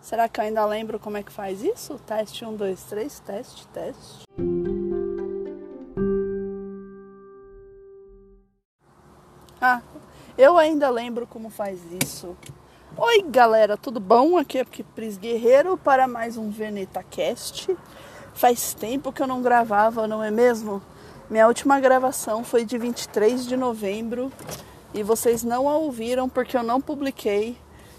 Será que eu ainda lembro como é que faz isso? Teste 1, 2, 3, teste, teste. Ah, eu ainda lembro como faz isso. Oi, galera, tudo bom? Aqui é Pris Guerreiro para mais um Veneta Cast. Faz tempo que eu não gravava, não é mesmo? Minha última gravação foi de 23 de novembro e vocês não a ouviram porque eu não publiquei.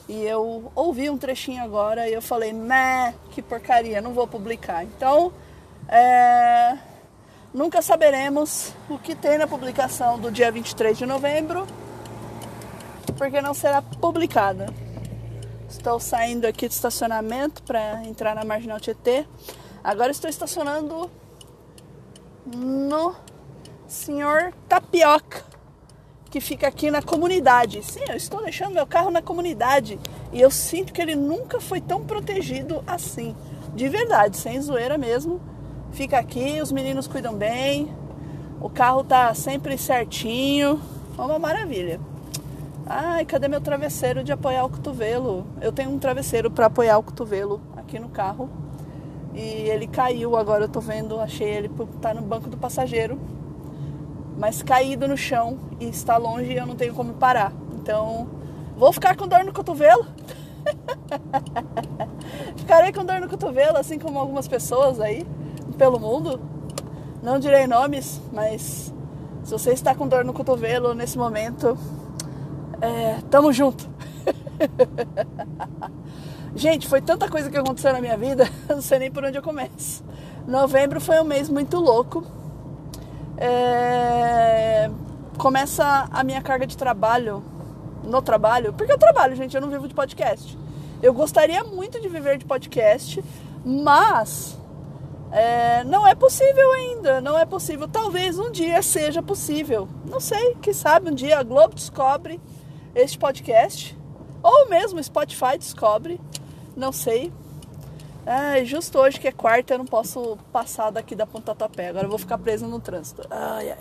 E eu ouvi um trechinho agora e eu falei, né, que porcaria, não vou publicar. Então, é, nunca saberemos o que tem na publicação do dia 23 de novembro, porque não será publicada. Estou saindo aqui do estacionamento para entrar na Marginal Tietê. Agora estou estacionando no Senhor Tapioca que fica aqui na comunidade. Sim, eu estou deixando meu carro na comunidade e eu sinto que ele nunca foi tão protegido assim. De verdade, sem zoeira mesmo. Fica aqui, os meninos cuidam bem, o carro tá sempre certinho, é uma maravilha. Ai, cadê meu travesseiro de apoiar o cotovelo? Eu tenho um travesseiro para apoiar o cotovelo aqui no carro e ele caiu. Agora eu tô vendo, achei ele tá no banco do passageiro mas caído no chão e está longe e eu não tenho como parar. Então, vou ficar com dor no cotovelo. Ficarei com dor no cotovelo, assim como algumas pessoas aí pelo mundo. Não direi nomes, mas se você está com dor no cotovelo nesse momento, é, tamo junto. Gente, foi tanta coisa que aconteceu na minha vida, não sei nem por onde eu começo. Novembro foi um mês muito louco é, começa a minha carga de trabalho no trabalho, porque eu trabalho, gente, eu não vivo de podcast. Eu gostaria muito de viver de podcast, mas é, não é possível ainda, não é possível. Talvez um dia seja possível. Não sei, quem sabe um dia a Globo descobre este podcast, ou mesmo Spotify descobre, não sei. Ai, justo hoje que é quarta eu não posso passar daqui da Ponta Tapé. Agora eu vou ficar preso no trânsito. Ai, ai.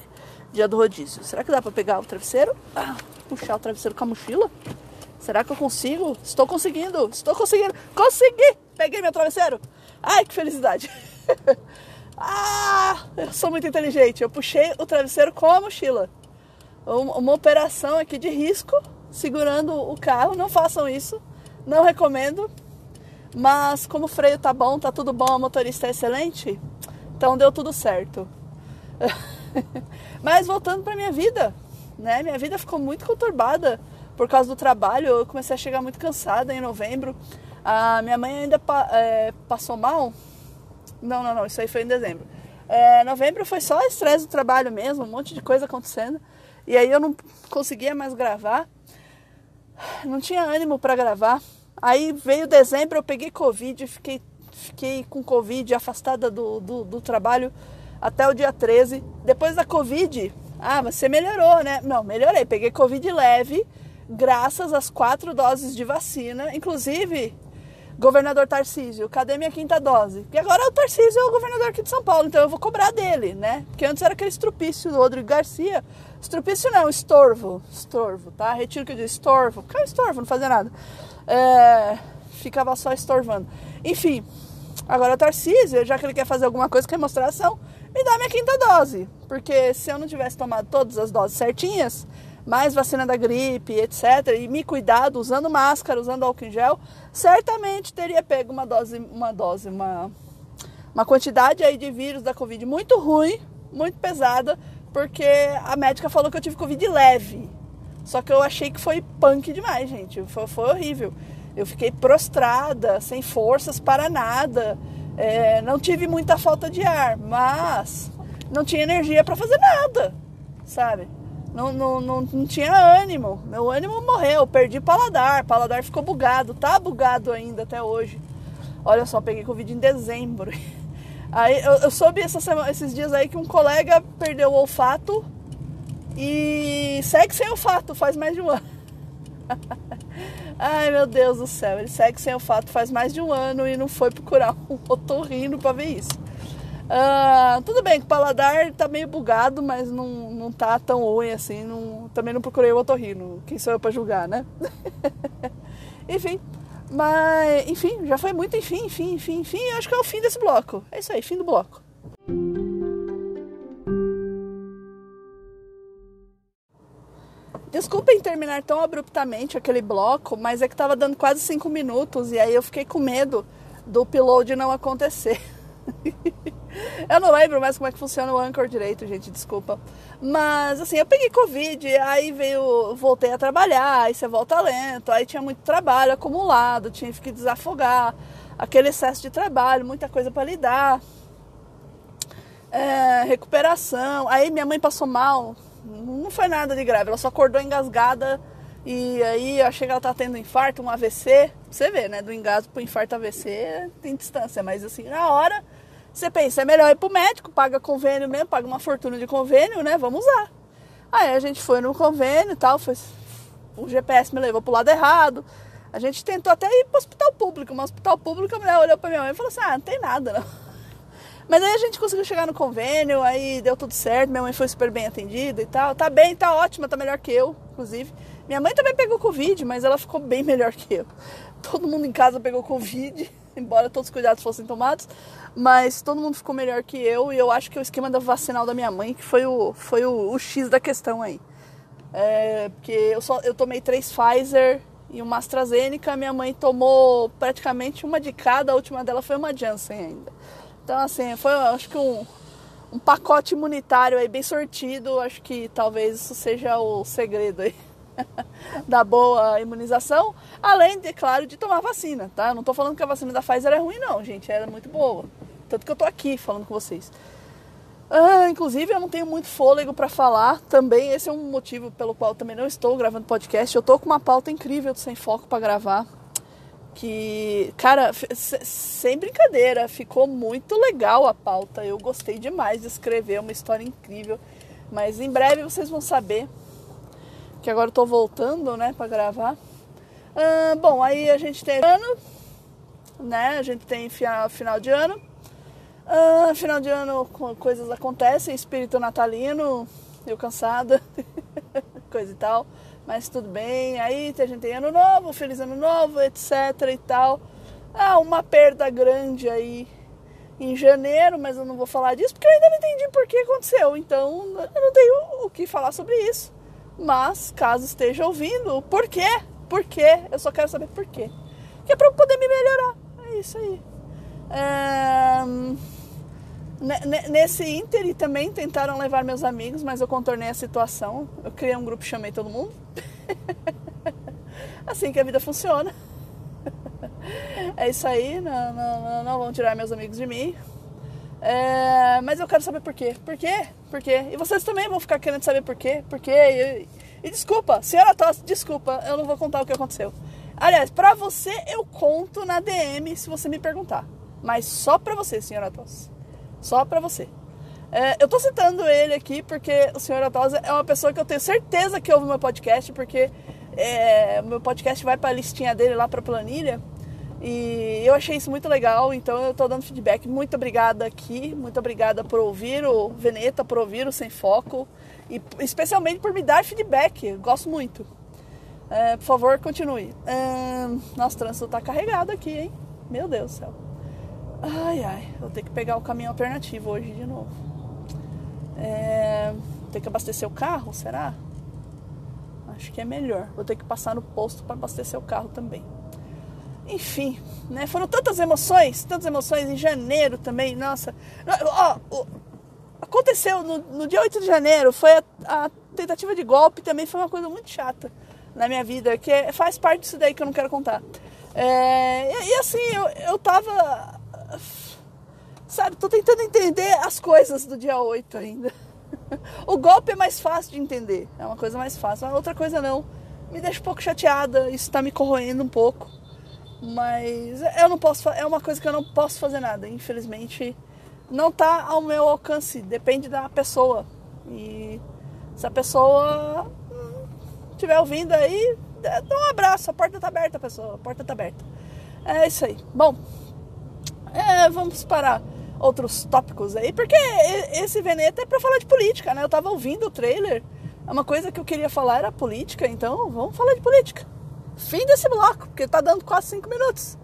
Dia do rodízio. Será que dá pra pegar o travesseiro? Ah, puxar o travesseiro com a mochila? Será que eu consigo? Estou conseguindo! Estou conseguindo! Consegui! Peguei meu travesseiro! Ai, que felicidade! ah, eu sou muito inteligente. Eu puxei o travesseiro com a mochila. Uma operação aqui de risco, segurando o carro. Não façam isso. Não recomendo. Mas como o freio tá bom, tá tudo bom, a motorista é excelente, então deu tudo certo. Mas voltando para minha vida, né? Minha vida ficou muito conturbada por causa do trabalho. Eu comecei a chegar muito cansada em novembro. A minha mãe ainda é, passou mal. Não, não, não. Isso aí foi em dezembro. É, novembro foi só estresse do trabalho mesmo, um monte de coisa acontecendo. E aí eu não conseguia mais gravar. Não tinha ânimo para gravar. Aí veio dezembro, eu peguei Covid, fiquei, fiquei com Covid afastada do, do, do trabalho até o dia 13. Depois da Covid, ah, mas você melhorou, né? Não, melhorei. Peguei Covid leve, graças às quatro doses de vacina. Inclusive, governador Tarcísio, cadê minha quinta dose? E agora o Tarcísio é o governador aqui de São Paulo, então eu vou cobrar dele, né? Porque antes era aquele estrupício do Rodrigo Garcia. Estrupício não, estorvo. Estorvo, tá? Retiro que eu disse, estorvo. Que é estorvo, não fazia nada é, ficava só estorvando. Enfim, agora o Tarcísio, já que ele quer fazer alguma coisa, quer mostrar ação, me dá minha quinta dose. Porque se eu não tivesse tomado todas as doses certinhas, mais vacina da gripe, etc., e me cuidado, usando máscara, usando álcool em gel, certamente teria pego uma dose, uma dose, uma, uma quantidade aí de vírus da Covid muito ruim, muito pesada, porque a médica falou que eu tive Covid leve. Só que eu achei que foi punk demais, gente. Foi, foi horrível. Eu fiquei prostrada, sem forças para nada. É, não tive muita falta de ar, mas não tinha energia para fazer nada, sabe? Não, não, não, não, tinha ânimo. Meu ânimo morreu. Perdi paladar. Paladar ficou bugado. Tá bugado ainda até hoje. Olha só, peguei Covid em dezembro. Aí eu, eu soube essa semana, esses dias aí que um colega perdeu o olfato e segue sem olfato faz mais de um ano. Ai meu Deus do céu, ele segue sem olfato faz mais de um ano e não foi procurar um otorrino para ver isso. Uh, tudo bem que o paladar tá meio bugado, mas não, não tá tão ruim assim. Não, também não procurei o otorrino. Quem sou eu para julgar, né? Enfim, Mas, enfim, já foi muito enfim, enfim, enfim, enfim. Acho que é o fim desse bloco. É isso aí, fim do bloco. Desculpem terminar tão abruptamente aquele bloco, mas é que tava dando quase cinco minutos e aí eu fiquei com medo do upload não acontecer. eu não lembro mais como é que funciona o Anchor direito, gente, desculpa. Mas assim, eu peguei Covid, aí veio, voltei a trabalhar, aí você volta lento, aí tinha muito trabalho acumulado, tinha que desafogar, aquele excesso de trabalho, muita coisa para lidar. É, recuperação. Aí minha mãe passou mal, não foi nada de grave, ela só acordou engasgada e aí achei que ela tá tendo infarto, um AVC. Você vê, né? Do engasgo pro infarto AVC tem distância, mas assim, na hora você pensa, é melhor ir pro médico, paga convênio mesmo, paga uma fortuna de convênio, né? Vamos usar. Aí a gente foi no convênio e tal, foi, o GPS me levou pro lado errado. A gente tentou até ir pro hospital público, mas hospital público a mulher olhou pra minha mãe e falou assim: ah, não tem nada não. Mas aí a gente conseguiu chegar no convênio, aí deu tudo certo, minha mãe foi super bem atendida e tal. Tá bem, tá ótima, tá melhor que eu, inclusive. Minha mãe também pegou Covid, mas ela ficou bem melhor que eu. Todo mundo em casa pegou Covid, embora todos os cuidados fossem tomados, mas todo mundo ficou melhor que eu e eu acho que o esquema da vacinal da minha mãe que foi o, foi o, o X da questão aí. É, porque eu, só, eu tomei três Pfizer e uma AstraZeneca, minha mãe tomou praticamente uma de cada, a última dela foi uma Janssen ainda. Então, assim, foi, acho que um, um pacote imunitário aí bem sortido. Acho que talvez isso seja o segredo aí da boa imunização. Além, de, claro, de tomar vacina, tá? Eu não tô falando que a vacina da Pfizer é ruim, não, gente. Ela é muito boa. Tanto que eu tô aqui falando com vocês. Ah, inclusive, eu não tenho muito fôlego para falar. Também, esse é um motivo pelo qual também não estou gravando podcast. Eu tô com uma pauta incrível do Sem Foco para gravar que, cara, sem brincadeira, ficou muito legal a pauta. Eu gostei demais de escrever, uma história incrível. Mas em breve vocês vão saber que agora eu tô voltando, né, para gravar. Ah, bom, aí a gente tem ano, né? A gente tem final, final de ano. Ah, final de ano coisas acontecem, espírito natalino, eu cansada, coisa e tal mas tudo bem. Aí a gente tem ano novo, feliz ano novo, etc e tal. Ah, uma perda grande aí em janeiro, mas eu não vou falar disso porque eu ainda não entendi por que aconteceu. Então eu não tenho o que falar sobre isso. Mas caso esteja ouvindo, por quê? Por quê? Eu só quero saber por quê. Que é para eu poder me melhorar. É isso aí. É... Nesse ínter também tentaram levar meus amigos, mas eu contornei a situação. Eu criei um grupo e chamei todo mundo. assim que a vida funciona. é isso aí, não, não, não, não, vão tirar meus amigos de mim. É, mas eu quero saber por quê. Por quê? Por quê? E vocês também vão ficar querendo saber por quê. Por quê? E, e desculpa, senhora Tosse, desculpa, eu não vou contar o que aconteceu. Aliás, pra você eu conto na DM se você me perguntar. Mas só pra você, senhora Tosse. Só para você. É, eu tô citando ele aqui porque o senhor Atosa é uma pessoa que eu tenho certeza que ouve meu podcast, porque é, meu podcast vai para a listinha dele lá para planilha. E eu achei isso muito legal, então eu tô dando feedback. Muito obrigada aqui, muito obrigada por ouvir o Veneta, por ouvir o Sem Foco e especialmente por me dar feedback. Gosto muito. É, por favor, continue. É, o trânsito tá carregado aqui, hein? Meu Deus do céu. Ai, ai, vou ter que pegar o caminho alternativo hoje de novo. É, vou ter que abastecer o carro, será? Acho que é melhor. Vou ter que passar no posto para abastecer o carro também. Enfim, né? Foram tantas emoções, tantas emoções em janeiro também. Nossa, ó, aconteceu no, no, dia 8 de janeiro, foi a, a, tentativa de golpe, também foi uma coisa muito chata na minha vida, que é, faz parte disso daí que eu não quero contar. É, e, e, assim, eu, eu tava Sabe, tô tentando entender as coisas do dia 8 ainda. O golpe é mais fácil de entender, é uma coisa mais fácil. Outra coisa não. Me deixa um pouco chateada, isso tá me corroendo um pouco. Mas eu não posso, é uma coisa que eu não posso fazer nada, infelizmente. Não tá ao meu alcance, depende da pessoa. E se a pessoa estiver ouvindo aí, dá um abraço, a porta tá aberta, pessoa, a porta tá aberta. É isso aí. Bom, é, vamos para outros tópicos aí, porque esse Veneta é para falar de política, né? Eu tava ouvindo o trailer, uma coisa que eu queria falar era política, então vamos falar de política. Fim desse bloco, porque tá dando quase cinco minutos.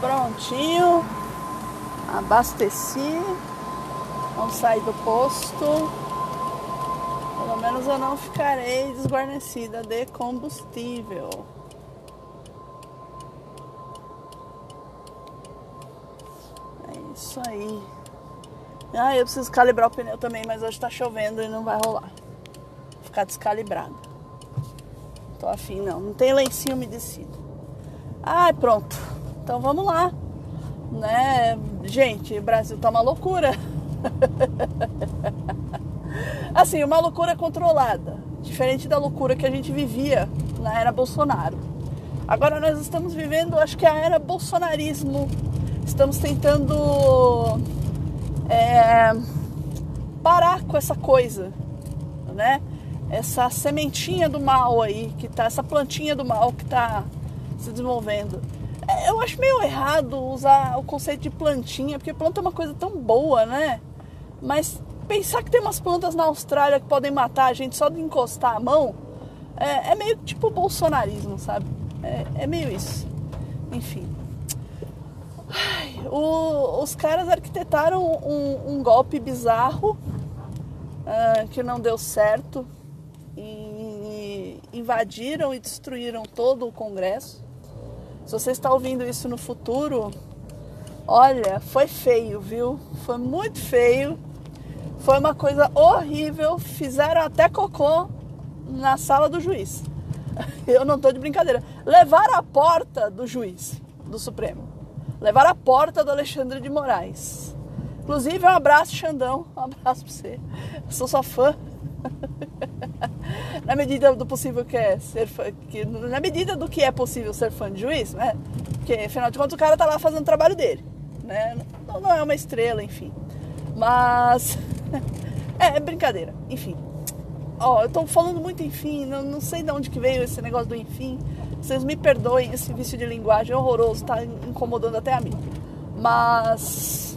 Prontinho. Abasteci. Vamos sair do posto. Pelo menos eu não ficarei desguarnecida de combustível. É isso aí. Ah, eu preciso calibrar o pneu também, mas hoje tá chovendo e não vai rolar. Vou ficar descalibrado. Tô afim não. Não tem lencinho umedecido. Ai, pronto. Então vamos lá. Né? Gente, o Brasil tá uma loucura. assim, uma loucura controlada. Diferente da loucura que a gente vivia na era Bolsonaro. Agora nós estamos vivendo, acho que a era bolsonarismo. Estamos tentando é, parar com essa coisa, né? Essa sementinha do mal aí, que tá, essa plantinha do mal que tá se desenvolvendo. É, eu acho meio errado usar o conceito de plantinha, porque planta é uma coisa tão boa, né? Mas pensar que tem umas plantas na Austrália que podem matar a gente só de encostar a mão é, é meio tipo bolsonarismo, sabe? É, é meio isso. Enfim. Ai, o, os caras arquitetaram um, um golpe bizarro uh, que não deu certo e invadiram e destruíram todo o Congresso. Se você está ouvindo isso no futuro, olha, foi feio, viu? Foi muito feio. Foi uma coisa horrível. Fizeram até cocô na sala do juiz. Eu não tô de brincadeira. Levaram a porta do juiz do Supremo. Levaram a porta do Alexandre de Moraes. Inclusive, um abraço, Xandão. Um abraço pra você. Eu sou sua fã. na medida do possível que é ser fã, que, na medida do que é possível ser fã de juiz, né? Porque afinal de contas o cara tá lá fazendo o trabalho dele, né? Não, não é uma estrela, enfim. Mas é, é brincadeira, enfim. Ó, eu tô falando muito enfim, não, não sei de onde que veio esse negócio do enfim. Vocês me perdoem esse vício de linguagem horroroso, tá incomodando até a mim. Mas.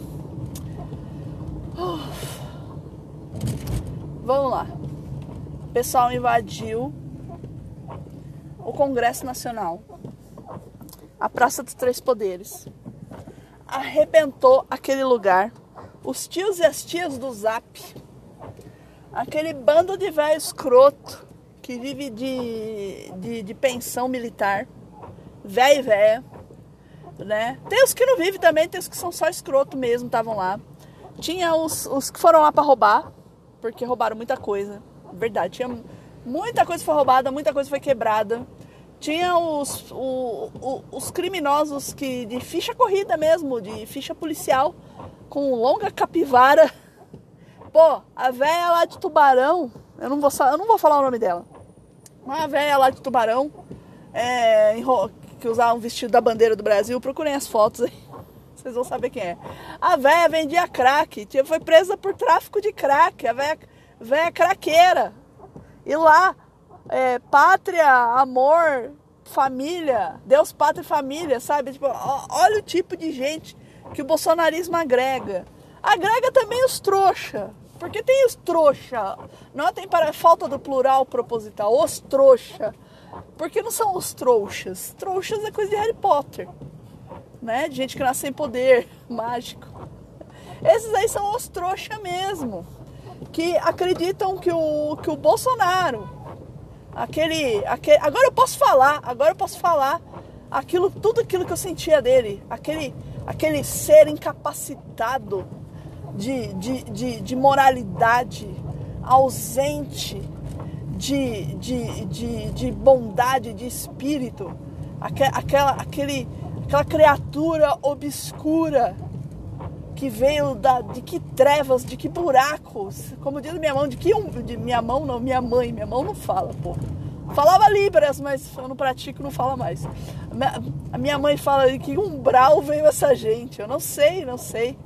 Vamos lá. O pessoal invadiu o Congresso Nacional, a Praça dos Três Poderes, arrebentou aquele lugar. Os tios e as tias do Zap, aquele bando de velho escroto que vive de, de, de pensão militar, velho e véia, né? Tem os que não vivem também, tem os que são só escroto mesmo, estavam lá. Tinha os, os que foram lá para roubar, porque roubaram muita coisa. Verdade, tinha muita coisa foi roubada, muita coisa foi quebrada. Tinha os, o, o, os criminosos que de ficha corrida mesmo, de ficha policial, com longa capivara. Pô, a véia lá de Tubarão, eu não vou, eu não vou falar o nome dela. Uma véia lá de Tubarão, é, que usava um vestido da bandeira do Brasil, procurem as fotos aí. Vocês vão saber quem é. A véia vendia crack, foi presa por tráfico de crack. A véia craqueira. E lá, é, pátria, amor, família, Deus, pátria e família, sabe? Tipo, olha o tipo de gente que o bolsonarismo agrega. Agrega também os trouxa. Porque tem os trouxa. Notem para a falta do plural proposital. Os trouxa. Porque não são os trouxas. Trouxas é coisa de Harry Potter. Né? De gente que nasce sem poder mágico. Esses aí são os trouxa mesmo. Que acreditam que o, que o Bolsonaro, aquele, aquele. Agora eu posso falar, agora eu posso falar aquilo, tudo aquilo que eu sentia dele. Aquele, aquele ser incapacitado de, de, de, de moralidade, ausente de, de, de, de bondade, de espírito, aquela, aquele, aquela criatura obscura que veio da, de que trevas, de que buracos, como diz minha mão, de que um, de minha mão não, minha mãe, minha mão não fala, pô. Falava Libras, mas eu não pratico, não fala mais. A minha mãe fala que umbral veio essa gente. Eu não sei, não sei.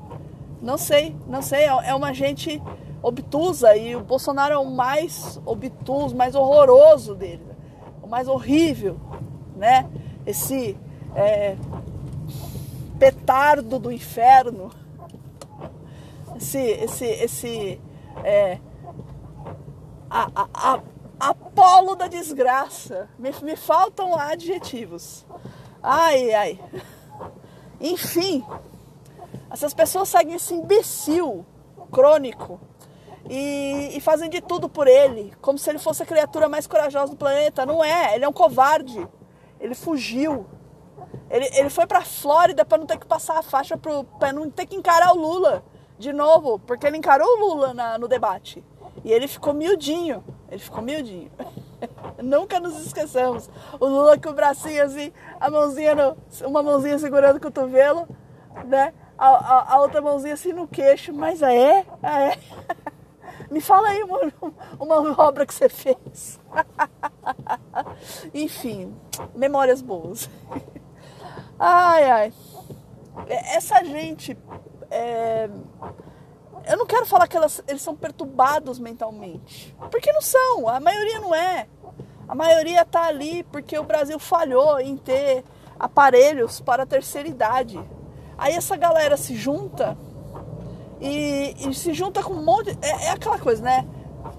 Não sei, não sei. É, é uma gente obtusa e o Bolsonaro é o mais obtuso, mais horroroso dele, o mais horrível, né? Esse é, petardo do inferno, esse, esse, esse é, a, a, a, Apolo da desgraça. Me, me faltam adjetivos. Ai, ai. Enfim, essas pessoas seguem esse imbecil crônico e, e, fazem de tudo por ele, como se ele fosse a criatura mais corajosa do planeta. Não é, ele é um covarde. Ele fugiu. Ele, ele foi pra Flórida para não ter que passar a faixa, para não ter que encarar o Lula de novo, porque ele encarou o Lula na, no debate. E ele ficou miudinho. Ele ficou miudinho. Nunca nos esqueçamos. O Lula com o bracinho assim, a mãozinha no, uma mãozinha segurando o cotovelo, né? A, a, a outra mãozinha assim no queixo. Mas é? é. Me fala aí uma, uma obra que você fez. Enfim, memórias boas. Ai, ai. Essa gente. É... Eu não quero falar que elas, eles são perturbados mentalmente. Porque não são. A maioria não é. A maioria tá ali porque o Brasil falhou em ter aparelhos para a terceira idade. Aí essa galera se junta e, e se junta com um monte. É, é aquela coisa, né?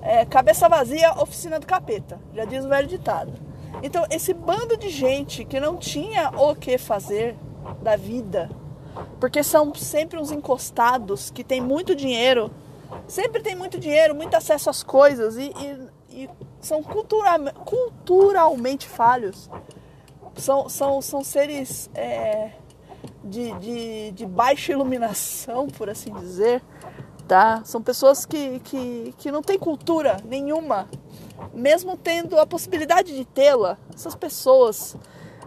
É, cabeça vazia, oficina do capeta. Já diz o velho ditado. Então, esse bando de gente que não tinha o que fazer da vida, porque são sempre uns encostados que tem muito dinheiro, sempre tem muito dinheiro, muito acesso às coisas e, e, e são cultura, culturalmente falhos. São, são, são seres é, de, de, de baixa iluminação, por assim dizer, tá? São pessoas que, que, que não têm cultura nenhuma, mesmo tendo a possibilidade de tê-la. Essas pessoas,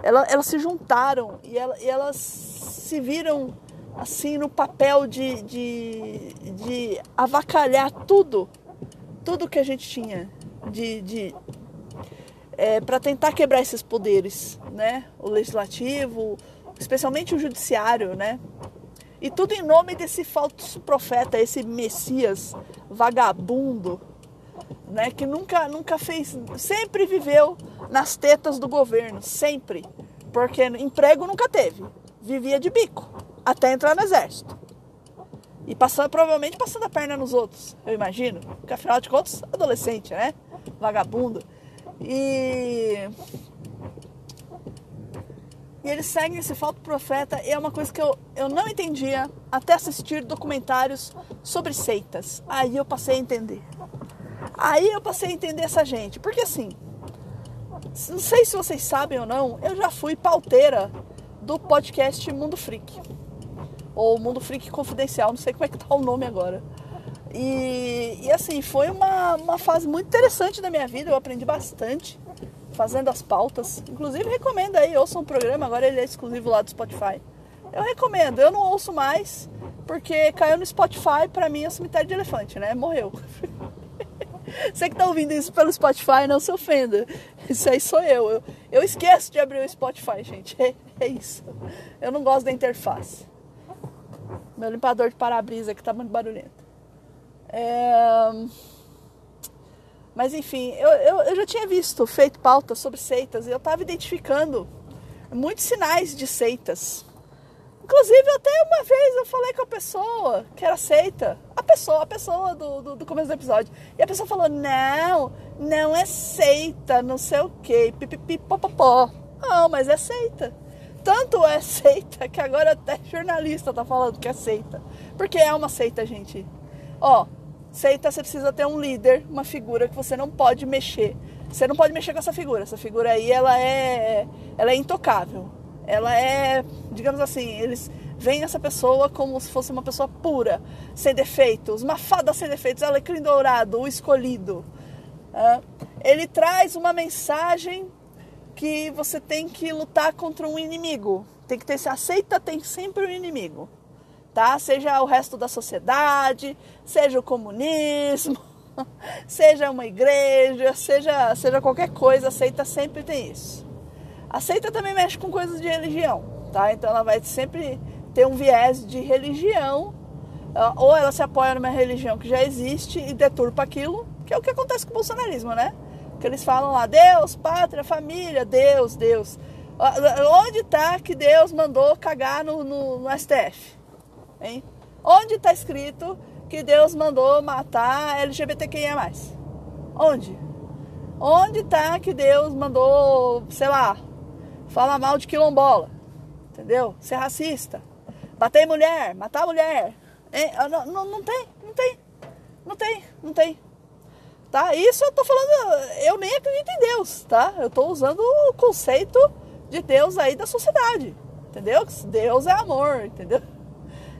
elas, elas se juntaram e e elas se viram assim no papel de, de, de avacalhar tudo, tudo que a gente tinha de, de é, para tentar quebrar esses poderes, né? O legislativo, especialmente o judiciário, né? E tudo em nome desse falso profeta, esse Messias vagabundo, né? Que nunca, nunca fez, sempre viveu nas tetas do governo, sempre, porque emprego nunca teve, vivia de bico até entrar no exército e passando provavelmente passando a perna nos outros, eu imagino, porque afinal de contas adolescente, né? Vagabundo e e eles seguem esse falso profeta e é uma coisa que eu, eu não entendia até assistir documentários sobre seitas. Aí eu passei a entender. Aí eu passei a entender essa gente. Porque assim, não sei se vocês sabem ou não, eu já fui pauteira do podcast Mundo Freak. Ou Mundo Freak Confidencial, não sei como é que tá o nome agora. E, e assim, foi uma, uma fase muito interessante da minha vida, eu aprendi bastante fazendo as pautas. Inclusive recomendo aí, ouçam um programa, agora ele é exclusivo lá do Spotify. Eu recomendo, eu não ouço mais, porque caiu no Spotify, pra mim é um cemitério de elefante, né? Morreu. Você que tá ouvindo isso pelo Spotify, não se ofenda. Isso aí sou eu. Eu, eu esqueço de abrir o Spotify, gente. É, é isso. Eu não gosto da interface. Meu limpador de para-brisa que tá muito barulhento. É... Mas enfim, eu, eu, eu já tinha visto, feito pauta sobre seitas e eu estava identificando muitos sinais de seitas. Inclusive, até uma vez eu falei com a pessoa que era seita, a pessoa, a pessoa do, do, do começo do episódio. E a pessoa falou: Não, não é seita, não sei o que, pipipipopopó. Não, mas é seita. Tanto é seita que agora até jornalista tá falando que é seita. Porque é uma seita, gente. Ó, Seita, você precisa ter um líder, uma figura que você não pode mexer. Você não pode mexer com essa figura. Essa figura aí, ela é, ela é intocável. Ela é, digamos assim, eles veem essa pessoa como se fosse uma pessoa pura, sem defeitos, uma fada sem defeitos, alecrim dourado, o escolhido. Ele traz uma mensagem que você tem que lutar contra um inimigo. Tem que ter, se aceita, tem sempre um inimigo tá? Seja o resto da sociedade, seja o comunismo, seja uma igreja, seja, seja qualquer coisa, a seita sempre tem isso. A seita também mexe com coisas de religião, tá? Então ela vai sempre ter um viés de religião, ah, ou ela se apoia numa religião que já existe e deturpa aquilo, que é o que acontece com o bolsonarismo, né? Que eles falam lá, Deus, pátria, família, Deus, Deus. Ah, onde está que Deus mandou cagar no, no, no STF? Hein? Onde está escrito que Deus mandou matar LGBTQIA+. Onde? Onde tá que Deus mandou, sei lá, falar mal de quilombola? Entendeu? Ser racista. Bater mulher, matar mulher. Não, não, não tem, não tem. Não tem, não tem. Tá? Isso eu tô falando, eu nem acredito em Deus, tá? Eu tô usando o conceito de Deus aí da sociedade. Entendeu? Deus é amor, entendeu?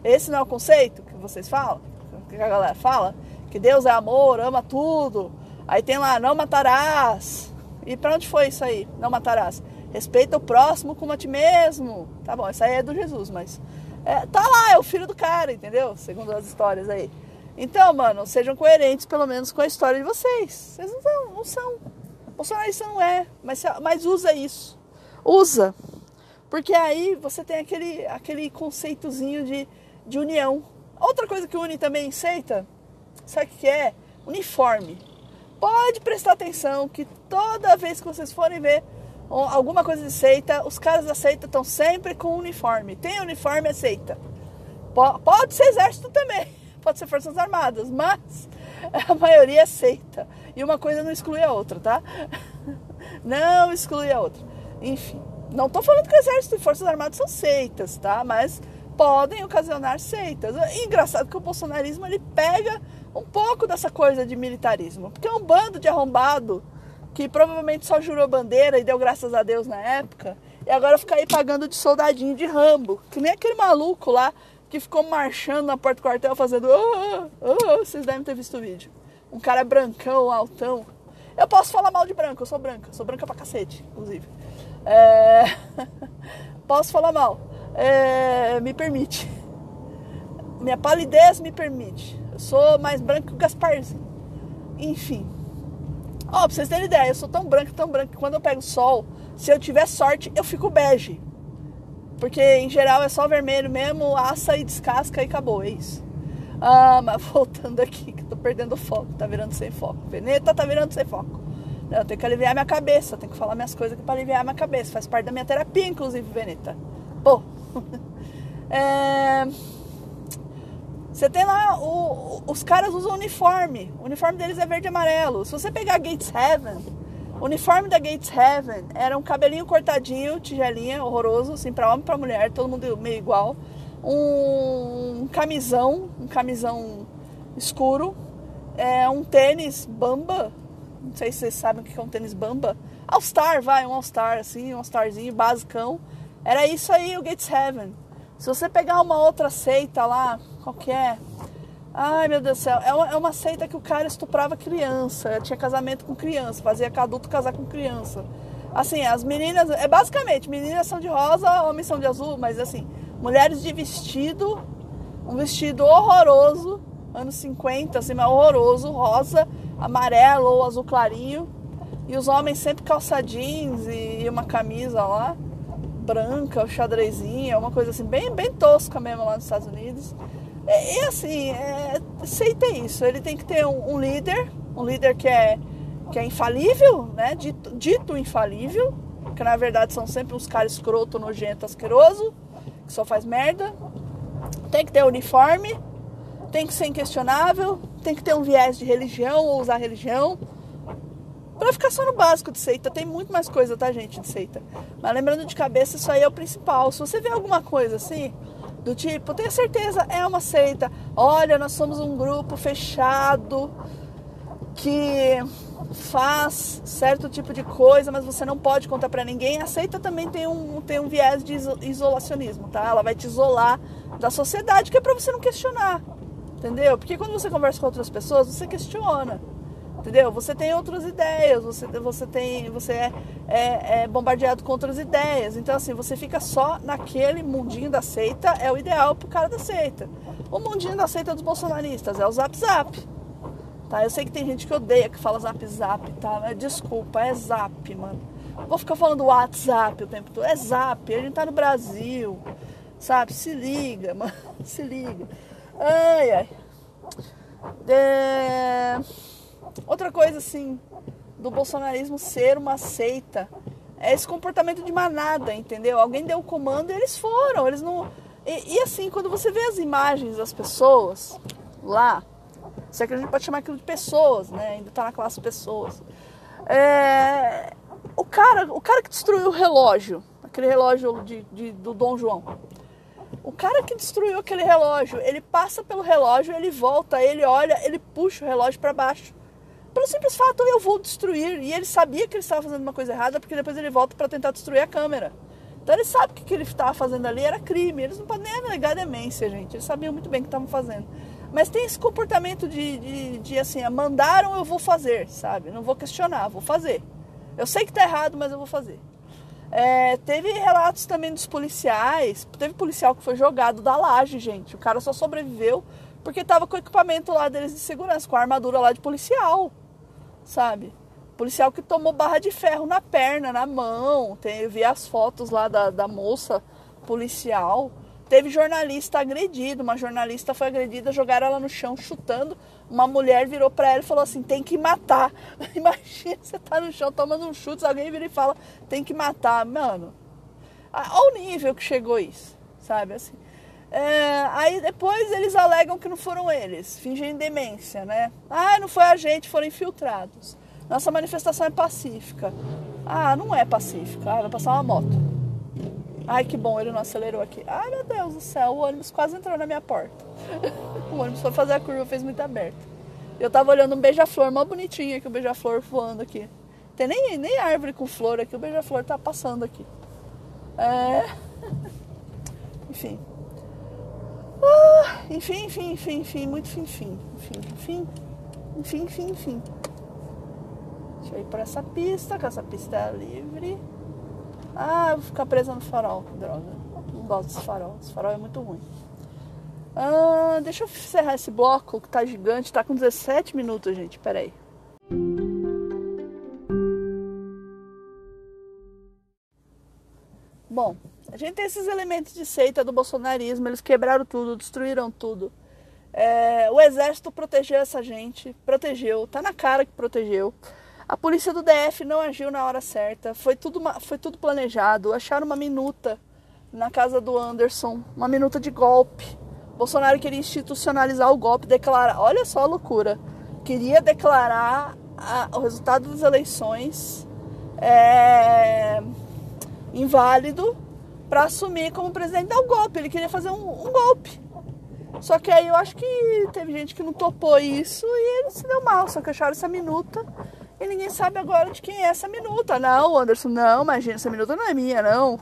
Esse não é o conceito que vocês falam, que a galera fala, que Deus é amor, ama tudo. Aí tem lá, não matarás. E para onde foi isso aí? Não matarás. Respeita o próximo como a ti mesmo. Tá bom, isso aí é do Jesus, mas é, tá lá, é o filho do cara, entendeu? Segundo as histórias aí. Então, mano, sejam coerentes pelo menos com a história de vocês. Vocês não são, não são. Bolsonarista não é, mas, mas usa isso. Usa. Porque aí você tem aquele, aquele conceitozinho de, de união. Outra coisa que une também seita, sabe o que é? Uniforme. Pode prestar atenção que toda vez que vocês forem ver alguma coisa de seita, os caras da seita estão sempre com uniforme. Tem uniforme, é seita. Pode ser exército também, pode ser forças armadas, mas a maioria é seita. E uma coisa não exclui a outra, tá? Não exclui a outra. Enfim, não estou falando que exército e forças armadas são seitas, tá? Mas podem ocasionar seitas. E engraçado que o bolsonarismo ele pega um pouco dessa coisa de militarismo, porque é um bando de arrombado que provavelmente só jurou bandeira e deu graças a Deus na época, e agora fica aí pagando de soldadinho de Rambo, que nem aquele maluco lá que ficou marchando na porta do quartel fazendo. Oh, oh, vocês devem ter visto o vídeo. Um cara brancão, altão. Eu posso falar mal de branco, eu sou branca, sou branca pra cacete, inclusive. É... posso falar mal. É... Me permite. Minha palidez me permite. Eu sou mais branco que o Gasparzinho. Enfim. Ó, oh, pra vocês terem ideia, eu sou tão branco, tão branco que quando eu pego sol, se eu tiver sorte, eu fico bege. Porque em geral é só vermelho mesmo, assa e descasca e acabou, é isso. Ah, mas voltando aqui, que eu tô perdendo foco, tá virando sem foco. Veneta tá virando sem foco. Eu tenho que aliviar minha cabeça, tenho que falar minhas coisas aqui pra aliviar minha cabeça. Faz parte da minha terapia, inclusive, Veneta. Pô. é... Você tem lá, o, os caras usam uniforme. O uniforme deles é verde e amarelo. Se você pegar Gates Heaven, o uniforme da Gates Heaven era um cabelinho cortadinho, tigelinha, horroroso, assim, pra homem e pra mulher, todo mundo meio igual. Um camisão, um camisão escuro. É um tênis bamba. Não sei se vocês sabem o que é um tênis bamba. All-Star, vai, um All-Star, assim, um All-Starzinho, basicão. Era isso aí, o Gates Heaven. Se você pegar uma outra seita lá, qual que é? Ai, meu Deus do céu. É uma, é uma seita que o cara estuprava criança. Tinha casamento com criança. Fazia adulto casar com criança. Assim, as meninas... É basicamente, meninas são de rosa, homens são de azul. Mas assim, mulheres de vestido. Um vestido horroroso. Anos 50, assim, mas horroroso. Rosa, amarelo ou azul clarinho. E os homens sempre calça jeans e uma camisa lá branca, xadrezinha, uma coisa assim, bem, bem tosca mesmo lá nos Estados Unidos. E, e assim, é, aceita isso. Ele tem que ter um, um, líder, um líder que é, que é infalível, né? Dito, dito infalível, que na verdade são sempre uns caras escroto, nojento, asqueroso, que só faz merda. Tem que ter uniforme, tem que ser inquestionável, tem que ter um viés de religião ou usar religião Pra ficar só no básico de seita, tem muito mais coisa, tá, gente, de seita. Mas lembrando de cabeça, isso aí é o principal. Se você vê alguma coisa assim, do tipo, tenha certeza, é uma seita. Olha, nós somos um grupo fechado que faz certo tipo de coisa, mas você não pode contar para ninguém. A seita também tem um, tem um viés de isolacionismo, tá? Ela vai te isolar da sociedade, que é para você não questionar. Entendeu? Porque quando você conversa com outras pessoas, você questiona entendeu? Você tem outras ideias, você, você tem, você é, é, é, bombardeado com outras ideias. Então assim, você fica só naquele mundinho da seita, é o ideal pro cara da seita. O mundinho da seita dos bolsonaristas é o Zap Zap. Tá? Eu sei que tem gente que odeia que fala Zap Zap, tá? Desculpa, é Zap, mano. Vou ficar falando WhatsApp o tempo todo. É Zap, a gente tá no Brasil. Sabe? Se liga, mano. Se liga. Ai, ai. É... Outra coisa, assim, do bolsonarismo ser uma seita é esse comportamento de manada, entendeu? Alguém deu o comando e eles foram, eles não. E, e, assim, quando você vê as imagens das pessoas, lá. Se é que a gente pode chamar aquilo de pessoas, né? Ainda tá na classe pessoas. É, o, cara, o cara que destruiu o relógio, aquele relógio de, de, do Dom João. O cara que destruiu aquele relógio, ele passa pelo relógio, ele volta, ele olha, ele puxa o relógio para baixo. Pelo simples fato, eu vou destruir. E ele sabia que ele estava fazendo uma coisa errada, porque depois ele volta para tentar destruir a câmera. Então ele sabe que o que ele estava fazendo ali era crime. Eles não podem nem alegar demência, gente. Eles sabiam muito bem o que estavam fazendo. Mas tem esse comportamento de, de, de assim, ah, mandaram, eu vou fazer, sabe? Não vou questionar, vou fazer. Eu sei que tá errado, mas eu vou fazer. É, teve relatos também dos policiais. Teve policial que foi jogado da laje, gente. O cara só sobreviveu porque tava com o equipamento lá deles de segurança, com a armadura lá de policial, sabe? Policial que tomou barra de ferro na perna, na mão. Tem, eu vi as fotos lá da, da moça policial. Teve jornalista agredido, uma jornalista foi agredida, jogaram ela no chão chutando. Uma mulher virou para ela e falou assim: tem que matar. Imagina você tá no chão tomando um chute, alguém vira e fala: tem que matar. Mano, olha o nível que chegou isso, sabe? Assim. É, aí depois eles alegam que não foram eles, fingem demência, né? Ah, não foi a gente, foram infiltrados. Nossa manifestação é pacífica. Ah, não é pacífica. Ah, vai passar uma moto. Ai, que bom, ele não acelerou aqui. Ai, meu Deus do céu, o ônibus quase entrou na minha porta. o ônibus foi fazer a curva, fez muito aberto. Eu tava olhando um beija-flor, mó bonitinho aqui, o beija-flor voando aqui. Tem nem, nem árvore com flor aqui, o beija-flor tá passando aqui. É... enfim. Ah, enfim, enfim, enfim, enfim, muito fim, fim, enfim, enfim, enfim, enfim, enfim. Deixa eu ir por essa pista, que essa pista é livre. Ah, eu vou ficar presa no farol, droga. Não gosto desse farol. Esse farol é muito ruim. Ah, deixa eu encerrar esse bloco que tá gigante. Tá com 17 minutos, gente. Pera aí. Bom, a gente tem esses elementos de seita do bolsonarismo. Eles quebraram tudo, destruíram tudo. É, o exército protegeu essa gente, protegeu, tá na cara que protegeu. A polícia do DF não agiu na hora certa, foi tudo, foi tudo planejado. Acharam uma minuta na casa do Anderson, uma minuta de golpe. Bolsonaro queria institucionalizar o golpe, declarar. Olha só a loucura. Queria declarar a, o resultado das eleições é, inválido para assumir como presidente. Dar o um golpe. Ele queria fazer um, um golpe. Só que aí eu acho que teve gente que não topou isso e ele se deu mal. Só que acharam essa minuta e ninguém sabe agora de quem é essa minuta. Não, Anderson, não, imagina, essa minuta não é minha, não.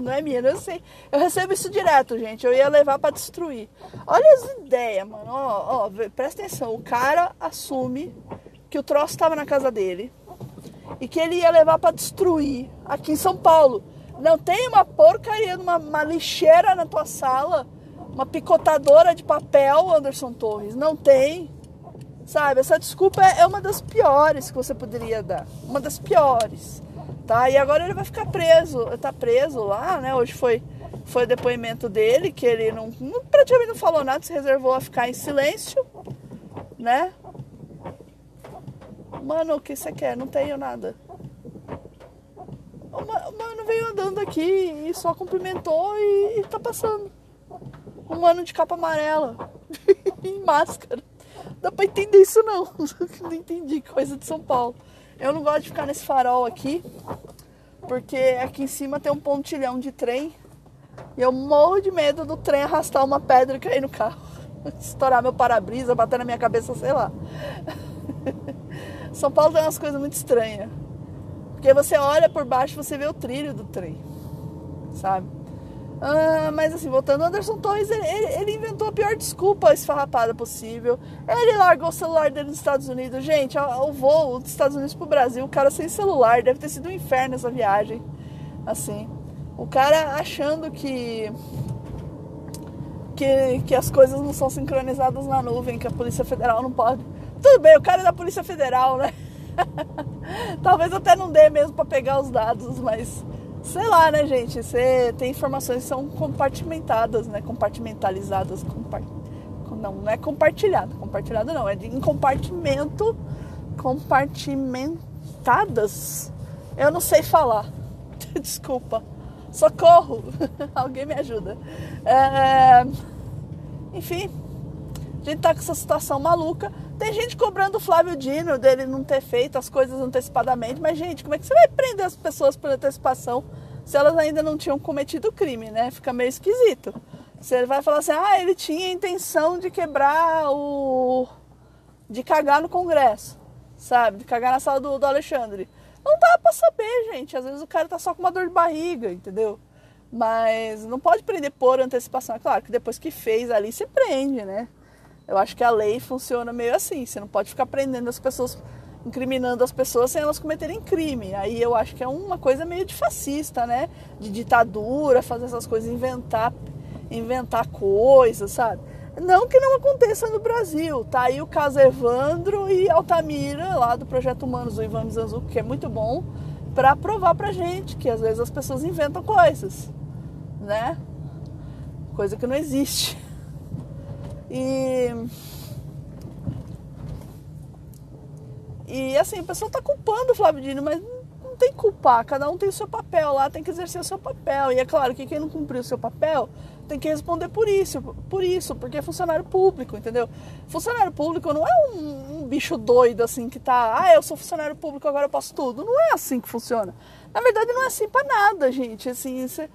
Não é minha, não sei. Eu recebo isso direto, gente. Eu ia levar para destruir. Olha as ideias, mano. Ó, ó, presta atenção. O cara assume que o troço estava na casa dele e que ele ia levar para destruir aqui em São Paulo. Não tem uma porcaria, uma, uma lixeira na tua sala, uma picotadora de papel, Anderson Torres. Não tem. Sabe, essa desculpa é uma das piores que você poderia dar. Uma das piores. Tá? E agora ele vai ficar preso. Tá preso lá, né? Hoje foi, foi depoimento dele, que ele não, não praticamente não falou nada, se reservou a ficar em silêncio, né? Mano, o que você quer? Não tenho nada. O mano veio andando aqui e só cumprimentou e, e tá passando. Um mano de capa amarela. em máscara dá pra entender isso não. não entendi coisa de São Paulo. Eu não gosto de ficar nesse farol aqui, porque aqui em cima tem um pontilhão de trem. E eu morro de medo do trem arrastar uma pedra e cair no carro. Estourar meu para-brisa, bater na minha cabeça, sei lá. São Paulo tem umas coisas muito estranhas. Porque você olha por baixo você vê o trilho do trem. Sabe? Ah, mas assim, voltando, Anderson Torres, ele, ele, inventou a pior desculpa esfarrapada possível. Ele largou o celular dele nos Estados Unidos. Gente, o voo dos Estados Unidos pro Brasil, o cara sem celular, deve ter sido um inferno essa viagem. Assim, o cara achando que, que, que as coisas não são sincronizadas na nuvem, que a Polícia Federal não pode. Tudo bem, o cara é da Polícia Federal, né? Talvez até não dê mesmo para pegar os dados, mas sei lá, né, gente? Você tem informações que são compartimentadas, né? Compartimentalizadas. Compart... Não, não é compartilhada. Compartilhada não, é de, em compartimento. Compartimentadas. Eu não sei falar. Desculpa. Socorro! Alguém me ajuda. É... Enfim, A gente tá com essa situação maluca. Tem gente cobrando o Flávio Dino dele não ter feito as coisas antecipadamente. Mas, gente, como é que você vai prender as pessoas por antecipação se elas ainda não tinham cometido crime, né? Fica meio esquisito. Você vai falar assim, ah, ele tinha a intenção de quebrar o. de cagar no Congresso, sabe? De cagar na sala do, do Alexandre. Não dá pra saber, gente. Às vezes o cara tá só com uma dor de barriga, entendeu? Mas não pode prender por antecipação. É claro que depois que fez ali, você prende, né? Eu acho que a lei funciona meio assim. Você não pode ficar prendendo as pessoas, incriminando as pessoas sem elas cometerem crime. Aí eu acho que é uma coisa meio de fascista, né? De ditadura, fazer essas coisas, inventar inventar coisas, sabe? Não que não aconteça no Brasil. Tá aí o caso Evandro e Altamira, lá do Projeto Humanos do Ivan Mizanzuki, que é muito bom, para provar pra gente que às vezes as pessoas inventam coisas, né? Coisa que não existe. E. E assim, a pessoa tá culpando o Flávio Dino, mas não tem que culpar, cada um tem o seu papel lá, tem que exercer o seu papel. E é claro que quem não cumpriu o seu papel tem que responder por isso, por isso, porque é funcionário público, entendeu? Funcionário público não é um, um, bicho doido assim que tá, ah, eu sou funcionário público, agora eu posso tudo. Não é assim que funciona. Na verdade, não é assim para nada, gente. Assim, você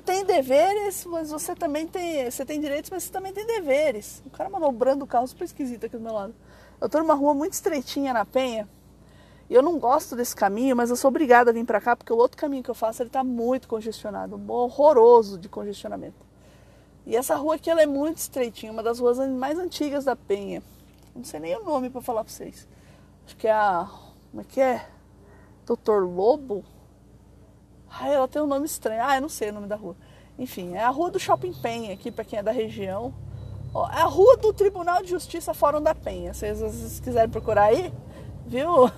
tem deveres, mas você também tem, você tem direitos, mas você também tem deveres. O cara manobrando o carro super esquisito aqui do meu lado. Eu tô numa rua muito estreitinha na Penha. E eu não gosto desse caminho, mas eu sou obrigada a vir para cá porque o outro caminho que eu faço ele tá muito congestionado, horroroso de congestionamento. E essa rua aqui ela é muito estreitinha, uma das ruas mais antigas da Penha. Não sei nem o nome para falar para vocês. Acho que é a. Como é que é? Doutor Lobo? Ah, ela tem um nome estranho. Ah, eu não sei o nome da rua. Enfim, é a rua do Shopping Penha, aqui para quem é da região. É a rua do Tribunal de Justiça Fórum da Penha. Se vocês quiserem procurar aí, viu?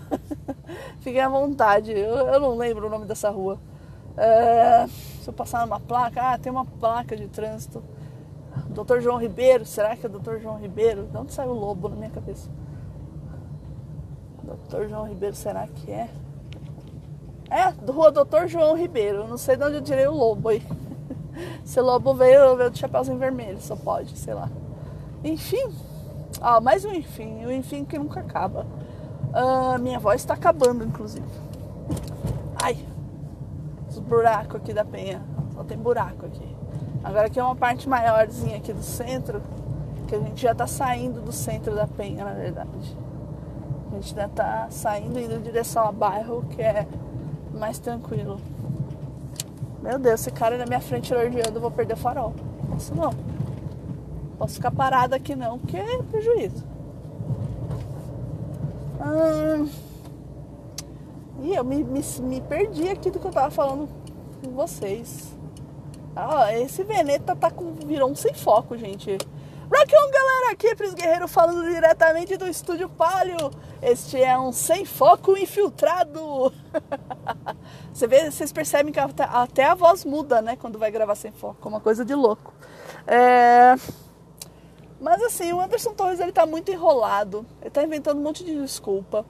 Fiquem à vontade. Eu, eu, não lembro o nome dessa rua. É, se eu passar numa placa, ah, tem uma placa de trânsito Doutor João Ribeiro, será que é Doutor João Ribeiro? De onde saiu o lobo na minha cabeça? Doutor João Ribeiro, será que é? É, rua Doutor João Ribeiro. Não sei de onde eu tirei o lobo aí. Esse lobo veio, veio do Chapeuzinho Vermelho, só pode, sei lá. Enfim. Ah, mais um enfim. Um enfim que nunca acaba. Ah, minha voz está acabando, inclusive. Ai. Os buracos aqui da penha. Só tem buraco aqui. Agora aqui é uma parte maiorzinha aqui do centro, que a gente já está saindo do centro da Penha, na verdade. A gente já está saindo indo em direção ao bairro que é mais tranquilo. Meu Deus, esse cara na minha frente lardeando, eu vou perder o farol. Posso não. Posso ficar parada aqui não, porque é prejuízo. Hum... E eu me, me, me perdi aqui do que eu tava falando com vocês. Ah, esse Veneta tá com, virou um sem foco, gente. Rock on, galera! Aqui é Pris Guerreiro falando diretamente do Estúdio Palio. Este é um sem foco infiltrado. Você vê, vocês percebem que até, a voz muda, né? Quando vai gravar sem foco. Uma coisa de louco. É... Mas assim, o Anderson Torres ele tá muito enrolado. Ele tá inventando um monte de desculpa.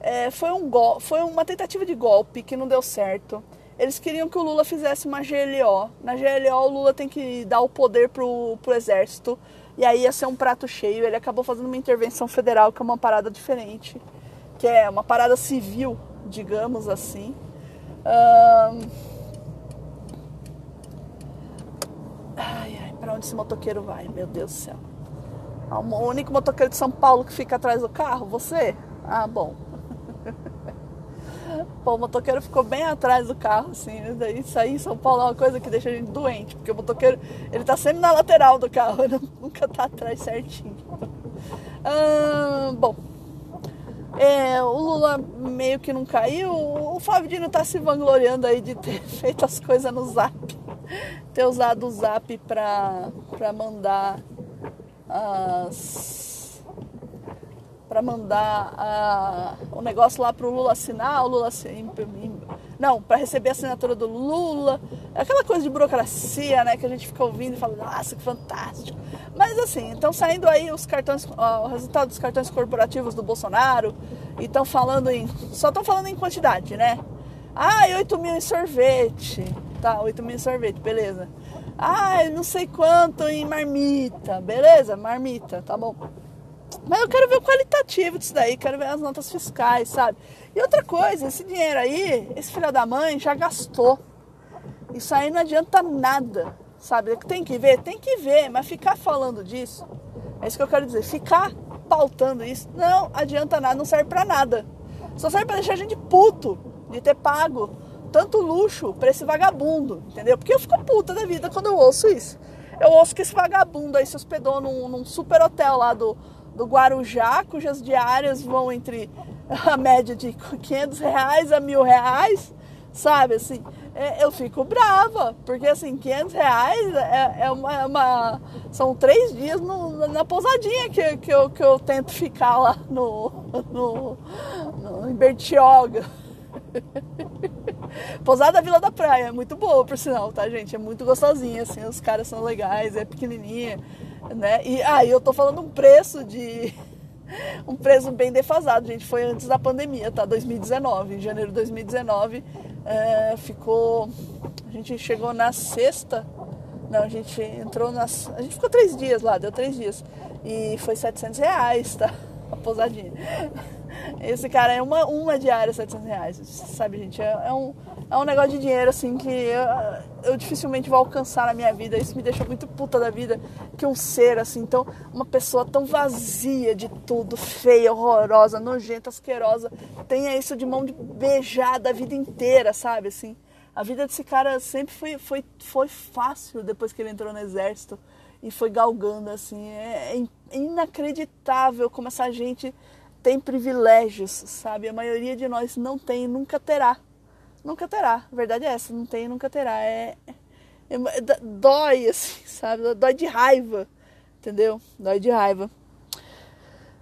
É, foi, um foi uma tentativa de golpe que não deu certo. Eles queriam que o Lula fizesse uma GLO. Na GLO, o Lula tem que dar o poder pro, pro exército. E aí ia ser um prato cheio. Ele acabou fazendo uma intervenção federal, que é uma parada diferente. Que é uma parada civil, digamos assim. Um... Ai, ai, pra onde esse motoqueiro vai? Meu Deus do céu. Ah, o único motoqueiro de São Paulo que fica atrás do carro? Você? Ah, bom. Pô, o motoqueiro ficou bem atrás do carro, assim. Daí sair em São Paulo é uma coisa que deixa a gente doente, porque o motoqueiro, ele tá sempre na lateral do carro, ele nunca tá atrás certinho. Ah, bom, é, o Lula meio que não caiu. O Fábio Dino tá se vangloriando aí de ter feito as coisas no zap. Ter usado o zap pra, pra mandar as para mandar a, o negócio lá pro Lula assinar, o Lula não, para receber a assinatura do Lula, aquela coisa de burocracia, né, que a gente fica ouvindo e fala, nossa, que fantástico. Mas assim, estão saindo aí os cartões, ó, o resultado dos cartões corporativos do Bolsonaro e estão falando em, só estão falando em quantidade, né? Ah, 8 mil em sorvete, tá, 8 mil em sorvete, beleza. Ah, não sei quanto em marmita, beleza, marmita, tá bom. Mas eu quero ver o qualitativo disso daí, quero ver as notas fiscais, sabe? E outra coisa, esse dinheiro aí, esse filho da mãe já gastou. Isso aí não adianta nada, sabe? Tem que ver, tem que ver, mas ficar falando disso, é isso que eu quero dizer, ficar pautando isso, não adianta nada, não serve pra nada. Só serve pra deixar a gente puto de ter pago tanto luxo pra esse vagabundo, entendeu? Porque eu fico puta da vida quando eu ouço isso. Eu ouço que esse vagabundo aí se hospedou num, num super hotel lá do, do Guarujá, cujas diárias vão entre a média de 500 reais a mil reais, sabe? Assim, é, eu fico brava, porque assim, 500 reais é, é, uma, é uma, São três dias no, na pousadinha que, que, eu, que eu tento ficar lá no, no, no em Bertioga. Pousada Vila da Praia, é muito boa, por sinal, tá, gente? É muito gostosinha, assim, os caras são legais, é pequenininha, né? E aí ah, eu tô falando um preço de um preço bem defasado, gente. Foi antes da pandemia, tá? 2019, em janeiro de 2019, é, ficou. A gente chegou na sexta. Não, a gente entrou nas. A gente ficou três dias lá, deu três dias. E foi 700 reais, tá? A pousadinha. Esse cara é uma, uma diária 700 reais, sabe, gente? É, é, um, é um negócio de dinheiro, assim, que eu, eu, dificilmente vou alcançar na minha vida. Isso me deixa muito puta da vida, que um ser, assim, tão, uma pessoa tão vazia de tudo, feia, horrorosa, nojenta, asquerosa, tenha isso de mão de beijada a vida inteira, sabe, assim. A vida desse cara sempre foi, foi, foi fácil depois que ele entrou no exército e foi galgando, assim. É, é inacreditável como essa gente tem privilégios, sabe? A maioria de nós não tem e nunca terá. Nunca terá. A verdade é essa, não tem nunca terá. É, é, é, dói, assim, sabe? Dói de raiva, entendeu? Dói de raiva.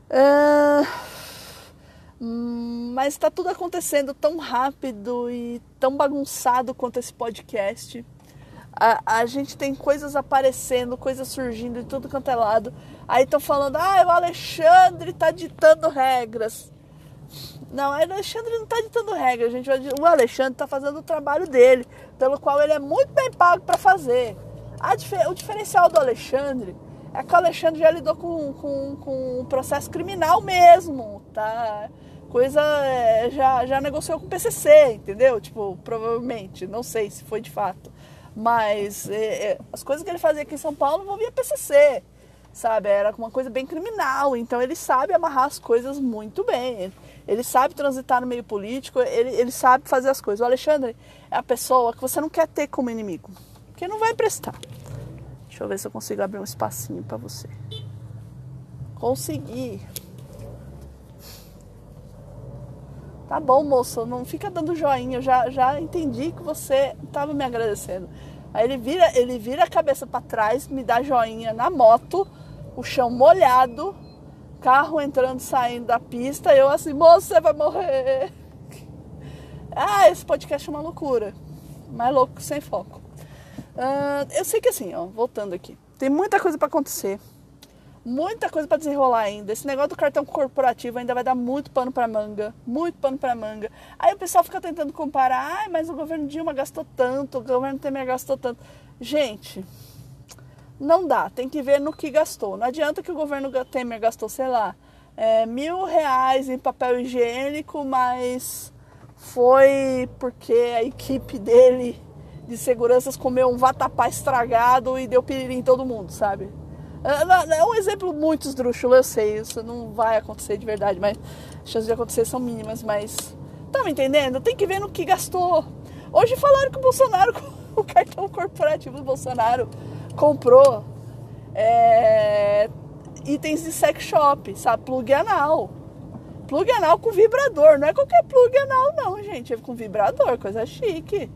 É, mas está tudo acontecendo tão rápido e tão bagunçado quanto esse podcast. A, a gente tem coisas aparecendo, coisas surgindo de tudo quanto é lado. Aí estão falando, ah, o Alexandre está ditando regras. Não, o Alexandre não está ditando regras, gente. O Alexandre está fazendo o trabalho dele, pelo qual ele é muito bem pago para fazer. o diferencial do Alexandre é que o Alexandre já lidou com, com, com um processo criminal mesmo, tá? Coisa. É, já, já negociou com o PCC, entendeu? Tipo, provavelmente, não sei se foi de fato. Mas é, é, as coisas que ele fazia aqui em São Paulo envolvia PCC, sabe? Era uma coisa bem criminal. Então ele sabe amarrar as coisas muito bem. Ele, sabe transitar no meio político, ele, ele sabe fazer as coisas. O Alexandre é a pessoa que você não quer ter como inimigo, porque não vai prestar. Deixa eu ver se eu consigo abrir um espacinho para você. Consegui. Tá bom, moço, não fica dando joinha, eu já, já entendi que você estava me agradecendo. Aí ele vira, ele vira a cabeça para trás, me dá joinha na moto, o chão molhado, carro entrando, saindo da pista, eu assim, moço, você vai morrer. Ah, esse podcast é uma loucura. Mais louco sem foco. Uh, eu sei que assim, ó, voltando aqui, tem muita coisa para acontecer muita coisa para desenrolar ainda. Esse negócio do cartão corporativo ainda vai dar muito pano para manga, muito pano para manga. Aí o pessoal fica tentando comparar, ah, mas o governo Dilma gastou tanto, o governo Temer gastou tanto. Gente, não dá, tem que ver no que gastou. Não adianta que o governo Temer gastou, sei lá, é, mil reais em papel higiênico, mas foi porque a equipe dele de seguranças comeu um vatapá estragado e deu piriri em todo mundo, sabe? É, é um exemplo muito esdrúxulo, eu sei, isso não vai acontecer de verdade, mas as chances de acontecer são mínimas, mas. Tá me entendendo? Tem que ver no que gastou. Hoje falaram que o Bolsonaro, o cartão corporativo do Bolsonaro, comprou é, itens de sex shop, sabe? Plug anal. Plug anal com vibrador, não é qualquer plug anal, não, gente. É com vibrador, coisa chique.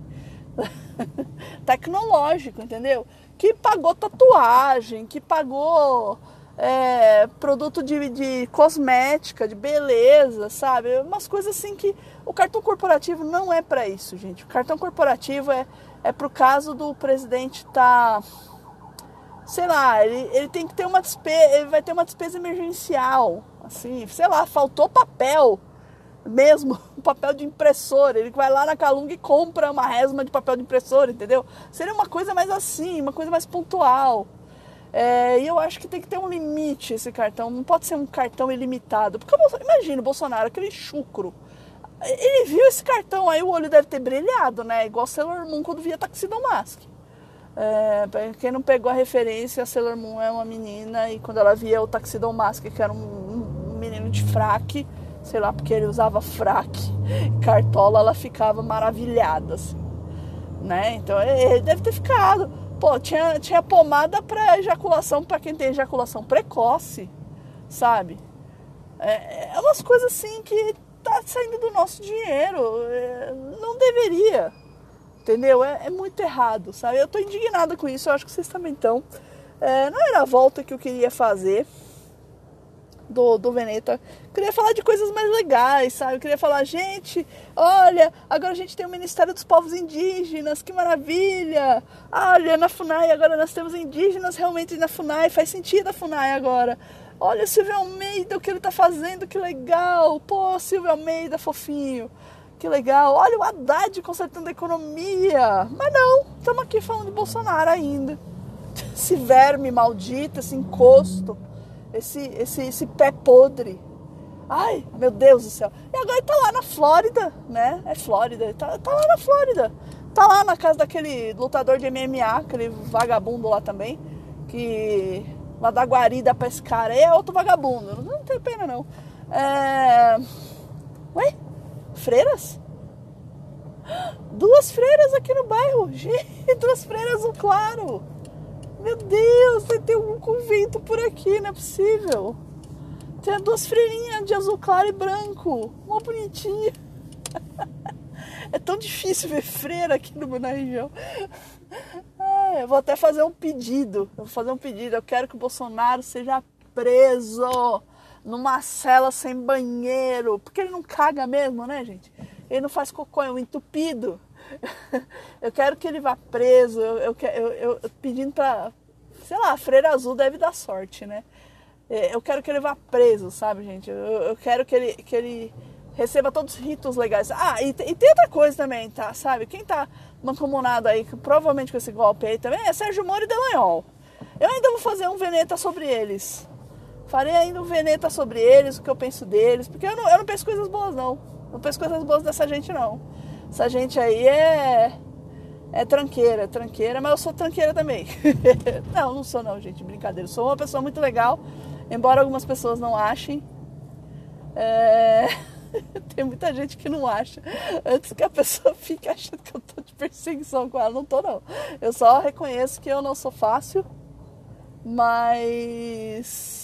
Tecnológico, entendeu? que pagou tatuagem, que pagou é, produto de, de cosmética, de beleza, sabe? Umas coisas assim que o cartão corporativo não é para isso, gente. O cartão corporativo é, é pro caso do presidente tá sei lá, ele, ele tem que ter uma despesa, ele vai ter uma despesa emergencial, assim, sei lá, faltou papel mesmo, papel de impressora. Ele vai lá na Calunga e compra uma resma de papel de impressora, entendeu? Seria uma coisa mais assim, uma coisa mais pontual. É, e eu acho que tem que ter um limite esse cartão, não pode ser um cartão ilimitado. Porque imagina o Bolsonaro, aquele chucro. Ele viu esse cartão, aí o olho deve ter brilhado, né? Igual Sailor Moon quando via Taxidon Mask. É, quem não pegou a referência, a Sailor Moon é uma menina e quando ela via o Taxidon Mask, que era um, um menino de fraque, sei lá porque ele usava fraque, cartola, ela ficava maravilhada, assim, né? Então ele deve ter ficado. Pô, tinha, tinha pomada para ejaculação para quem tem ejaculação precoce, sabe? É, é umas coisas assim que tá saindo do nosso dinheiro. É, não deveria. Entendeu? É, é, muito errado, sabe? Eu tô indignada com isso, eu acho que vocês também estão. É, não era a volta que eu queria fazer do, do Veneta. Eu queria falar de coisas mais legais, sabe? Eu queria falar, gente, olha, agora a gente tem o Ministério dos Povos Indígenas, que maravilha! Olha, na FUNAI agora nós temos indígenas realmente na FUNAI, faz sentido a FUNAI agora. Olha o Silvio Almeida, o que ele tá fazendo, que legal! Pô, Silvio Almeida, fofinho! Que legal! Olha o Haddad consertando a economia! Mas não, estamos aqui falando de Bolsonaro ainda. Esse verme maldito, esse encosto esse, esse, esse pé podre. Ai, meu Deus do céu. E agora ele tá lá na Flórida, né? É Flórida, ele tá, tá lá na Flórida. Tá lá na casa daquele lutador de MMA, aquele vagabundo lá também, que lá da guarida pra esse cara. é outro vagabundo, não tem pena não. É... Ué? Freiras? Duas freiras aqui no bairro. Gente, duas freiras no claro. Meu Deus, vai ter um convento por aqui, não é possível. Tem duas freirinhas de azul claro e branco. Uma bonitinha. É tão difícil ver freira aqui no, na região. eu vou até fazer um pedido. Eu vou fazer um pedido. Eu quero que o Bolsonaro seja preso numa cela sem banheiro. Porque ele não caga mesmo, né, gente? Ele não faz cocô, é um entupido. eu quero que ele vá preso. Eu, eu, eu, eu pedindo pra. Sei lá, a Freira Azul deve dar sorte, né? É, eu quero que ele vá preso, sabe, gente? Eu, eu quero que ele, que ele receba todos os ritos legais. Ah, e, e tem outra coisa também, tá? Sabe? Quem tá mancomunado aí, provavelmente com esse golpe aí também, é Sérgio Moro e Delanhol. Eu ainda vou fazer um Veneta sobre eles. Farei ainda um Veneta sobre eles, o que eu penso deles, porque eu não, eu não penso coisas boas, não. Não penso coisas boas dessa gente, não. Essa gente aí é. É tranqueira, tranqueira, mas eu sou tranqueira também. não, não sou não, gente, brincadeira. Eu sou uma pessoa muito legal, embora algumas pessoas não achem. É... Tem muita gente que não acha. Antes que a pessoa fique achando que eu tô de perseguição com ela, não tô não. Eu só reconheço que eu não sou fácil, mas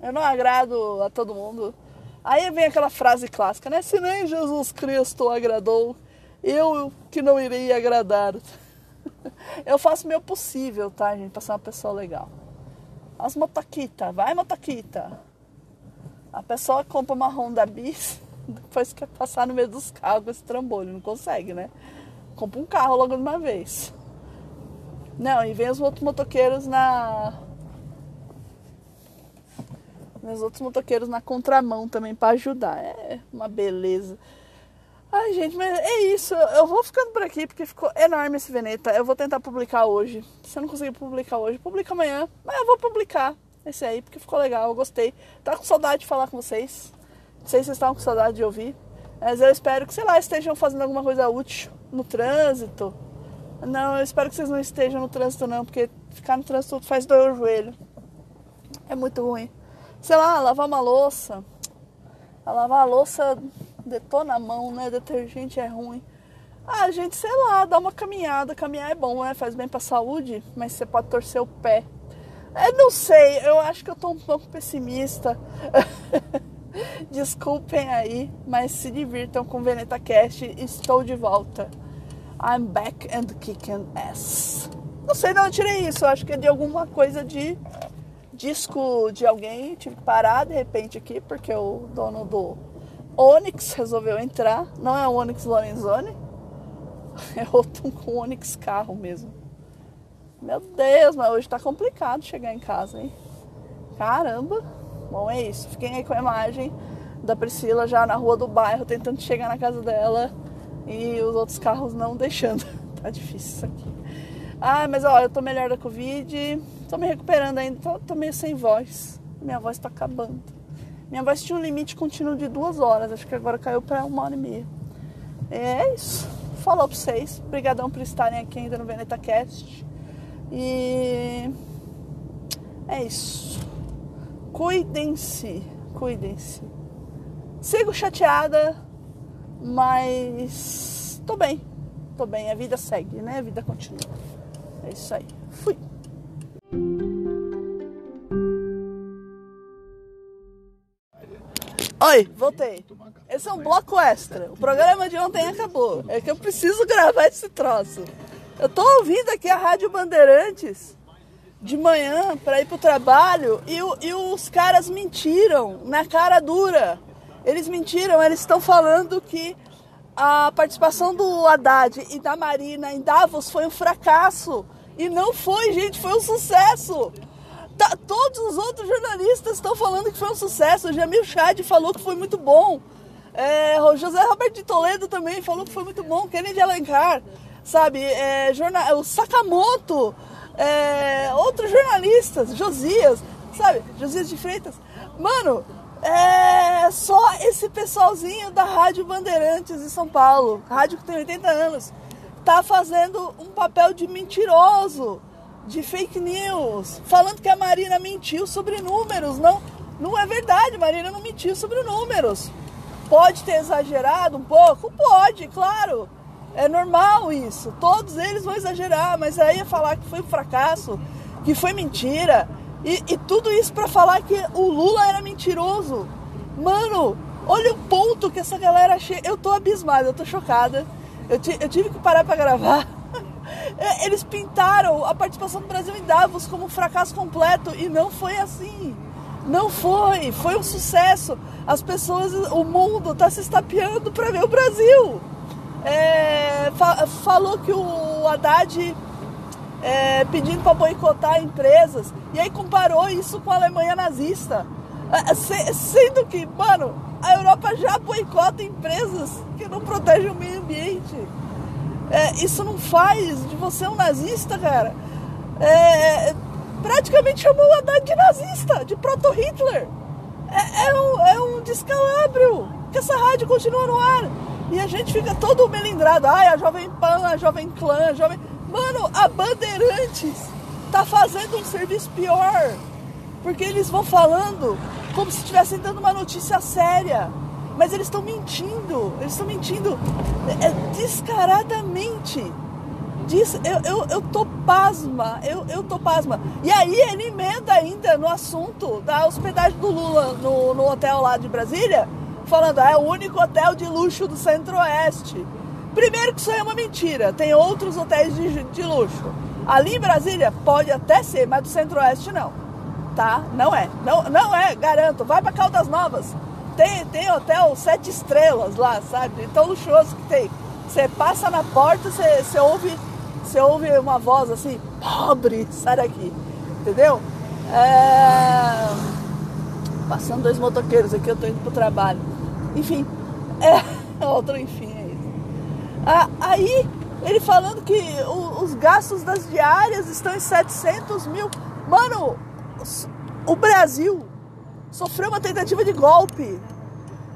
eu não agrado a todo mundo. Aí vem aquela frase clássica, né? Se nem Jesus Cristo agradou, eu que não irei agradar. Eu faço o meu possível, tá, gente? Pra ser uma pessoa legal. As motoquita, vai motoquita. A pessoa compra uma Honda Bis, depois quer passar no meio dos carros com esse trambolho. Não consegue, né? Compra um carro logo de uma vez. Não, e vem os outros motoqueiros na. Os outros motoqueiros na contramão também para ajudar. É uma beleza. Ai, gente, mas é isso. Eu vou ficando por aqui porque ficou enorme esse Veneta. Eu vou tentar publicar hoje. Se eu não conseguir publicar hoje, publica amanhã. Mas eu vou publicar esse aí porque ficou legal. Eu gostei. Tá com saudade de falar com vocês. Não sei se vocês estavam com saudade de ouvir. Mas eu espero que, sei lá, estejam fazendo alguma coisa útil no trânsito. Não, eu espero que vocês não estejam no trânsito, não, porque ficar no trânsito faz doer o joelho. É muito ruim. Sei lá, lavar uma louça. A lavar a louça detona a mão, né? Detergente é ruim. Ah, gente, sei lá, dá uma caminhada. Caminhar é bom, né? Faz bem pra saúde, mas você pode torcer o pé. Eu não sei, eu acho que eu tô um pouco pessimista. Desculpem aí, mas se divirtam com Veneta Cast. Estou de volta. I'm back and kicking ass. Não sei eu tirei isso. Acho que é de alguma coisa de disco de alguém. Tive que parar de repente aqui, porque o dono do Onix resolveu entrar. Não é o Onix Lorenzoni. É outro com Onix carro mesmo. Meu Deus, mas hoje tá complicado chegar em casa, hein? Caramba. Bom, é isso. Fiquem aí com a imagem da Priscila já na rua do bairro, tentando chegar na casa dela e os outros carros não deixando. tá difícil isso aqui. Ah, mas ó, eu tô melhor da Covid, Tô me recuperando ainda, tô, tô meio sem voz. Minha voz tá acabando. Minha voz tinha um limite contínuo de duas horas, acho que agora caiu para uma hora e meia. É isso. Falou pra vocês. Obrigadão por estarem aqui ainda no VenetaCast. E é isso. Cuidem-se, cuidem-se. Sigo chateada, mas tô bem. Tô bem, a vida segue, né? A vida continua. É isso aí. Fui. Oi, voltei. Esse é um bloco extra. O programa de ontem acabou. É que eu preciso gravar esse troço. Eu tô ouvindo aqui a Rádio Bandeirantes de manhã para ir pro trabalho e, e os caras mentiram na cara dura. Eles mentiram, eles estão falando que a participação do Haddad e da Marina em Davos foi um fracasso. E não foi, gente, foi um sucesso. Tá, todos os outros jornalistas estão falando que foi um sucesso. O Jamil Chad falou que foi muito bom. É, o José Roberto de Toledo também falou que foi muito bom. Kennedy Alencar, sabe? É, jornal, o Sakamoto, é, outros jornalistas, Josias, sabe? Josias de Freitas. Mano, é só esse pessoalzinho da Rádio Bandeirantes de São Paulo, rádio que tem 80 anos, tá fazendo um papel de mentiroso, de fake news, falando que a Marina mentiu sobre números. Não, não é verdade, Marina não mentiu sobre números. Pode ter exagerado um pouco? Pode, claro. É normal isso. Todos eles vão exagerar, mas aí é falar que foi um fracasso, que foi mentira, e, e tudo isso para falar que o Lula era mentiroso. Mano, olha o ponto que essa galera chega. Eu tô abismada, eu tô chocada. Eu, eu tive que parar para gravar. É, eles pintaram a participação do Brasil em Davos como um fracasso completo e não foi assim. Não foi, foi um sucesso. As pessoas, o mundo está se estapeando para ver o Brasil. É, fa falou que o Haddad é, pedindo para boicotar empresas. E aí comparou isso com a Alemanha nazista. É, se, sendo que, mano, a Europa já boicota empresas que não protegem o meio ambiente. É, isso não faz de você um nazista, cara. É, praticamente chamou o Haddad de nazista, de proto-Hitler. É, é, um, é um descalabro que essa rádio continua no ar. E a gente fica todo melindrado. Ai, a Jovem Pan, a Jovem Clã, a Jovem... Mano, a Bandeirantes tá fazendo um serviço pior. Porque eles vão falando como se estivessem dando uma notícia séria. Mas eles estão mentindo. Eles estão mentindo é, descaradamente. Diz, eu, eu, eu tô pasma. Eu, eu tô pasma. E aí ele emenda ainda no assunto da hospedagem do Lula no, no hotel lá de Brasília. Falando, ah, é o único hotel de luxo do Centro-Oeste. Primeiro que isso é uma mentira. Tem outros hotéis de, de luxo. Ali em Brasília pode até ser, mas do Centro-Oeste não. Tá? Não é. Não, não é, garanto. Vai para Caldas Novas. Tem, tem hotel sete estrelas lá, sabe? Tão luxuoso que tem. Você passa na porta, você, você ouve você ouve uma voz assim, pobre, sai daqui. Entendeu? É... Passando dois motoqueiros aqui, eu tô indo pro trabalho. Enfim, é outro enfim. Ah, aí ele falando que o, os gastos das diárias estão em 700 mil. Mano, o Brasil sofreu uma tentativa de golpe.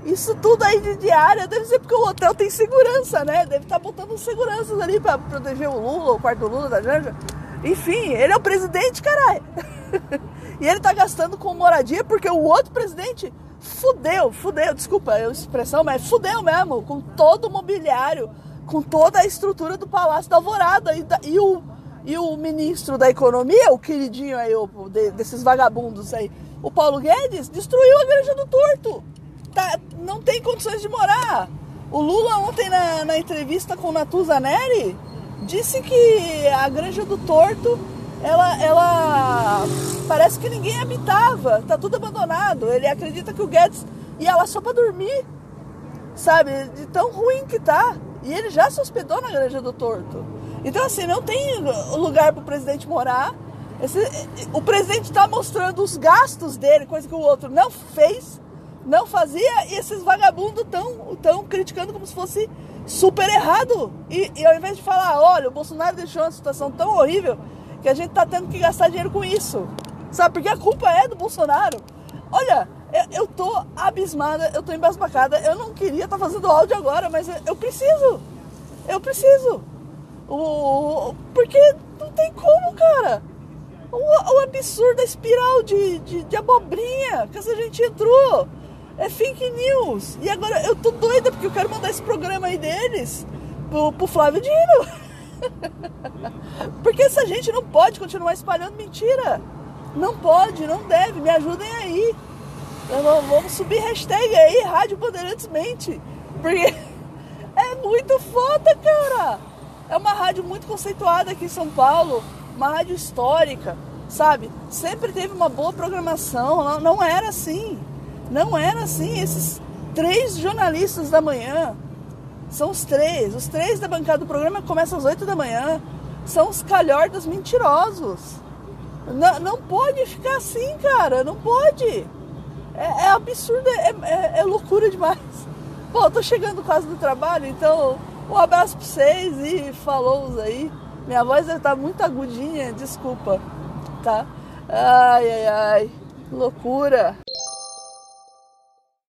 Isso tudo aí de diária deve ser porque o hotel tem segurança, né? Deve estar tá botando seguranças ali para proteger o Lula, o quarto Lula da Janja. Enfim, ele é o presidente, caralho. e ele tá gastando com moradia porque o outro presidente fudeu, fudeu, desculpa a expressão, mas fudeu mesmo, com todo o mobiliário com toda a estrutura do Palácio da Alvorada. E, e, o, e o ministro da Economia, o queridinho aí, o, de, desses vagabundos aí, o Paulo Guedes, destruiu a Granja do Torto. Tá, não tem condições de morar. O Lula ontem na, na entrevista com o Natuza Neri disse que a Granja do Torto ela, ela parece que ninguém habitava, tá tudo abandonado. Ele acredita que o Guedes ia lá só para dormir, sabe? De tão ruim que tá. E ele já se hospedou na Granja do Torto. Então, assim, não tem lugar para o presidente morar. Esse, o presidente está mostrando os gastos dele, coisa que o outro não fez, não fazia, e esses vagabundos estão tão criticando como se fosse super errado. E, e ao invés de falar, olha, o Bolsonaro deixou uma situação tão horrível que a gente tá tendo que gastar dinheiro com isso. Sabe? Porque a culpa é do Bolsonaro. Olha, eu, eu tô abismada, eu tô embasbacada. Eu não queria estar tá fazendo áudio agora, mas eu preciso. Eu preciso. O, porque não tem como, cara. O, o absurdo, a espiral de, de, de abobrinha que essa gente entrou. É fake news. E agora eu tô doida porque eu quero mandar esse programa aí deles pro, pro Flávio Dino. porque essa gente não pode continuar espalhando mentira. Não pode, não deve. Me ajudem aí. Vamos subir hashtag aí, Rádio Bandeirantes Mente. Porque é muito foda, cara. É uma rádio muito conceituada aqui em São Paulo, uma rádio histórica, sabe? Sempre teve uma boa programação, não, era assim. Não era assim. Esses três jornalistas da manhã são os três. Os três da bancada do programa começam às oito da manhã. São os calhordas mentirosos. Não, não pode ficar assim, cara. Não pode. É, é absurdo, é, é, é, loucura demais. Pô, tô chegando quase do trabalho, então um abraço pra vocês e falou aí. Minha voz deve estar tá muito agudinha, desculpa, tá? Ai, ai, ai, loucura.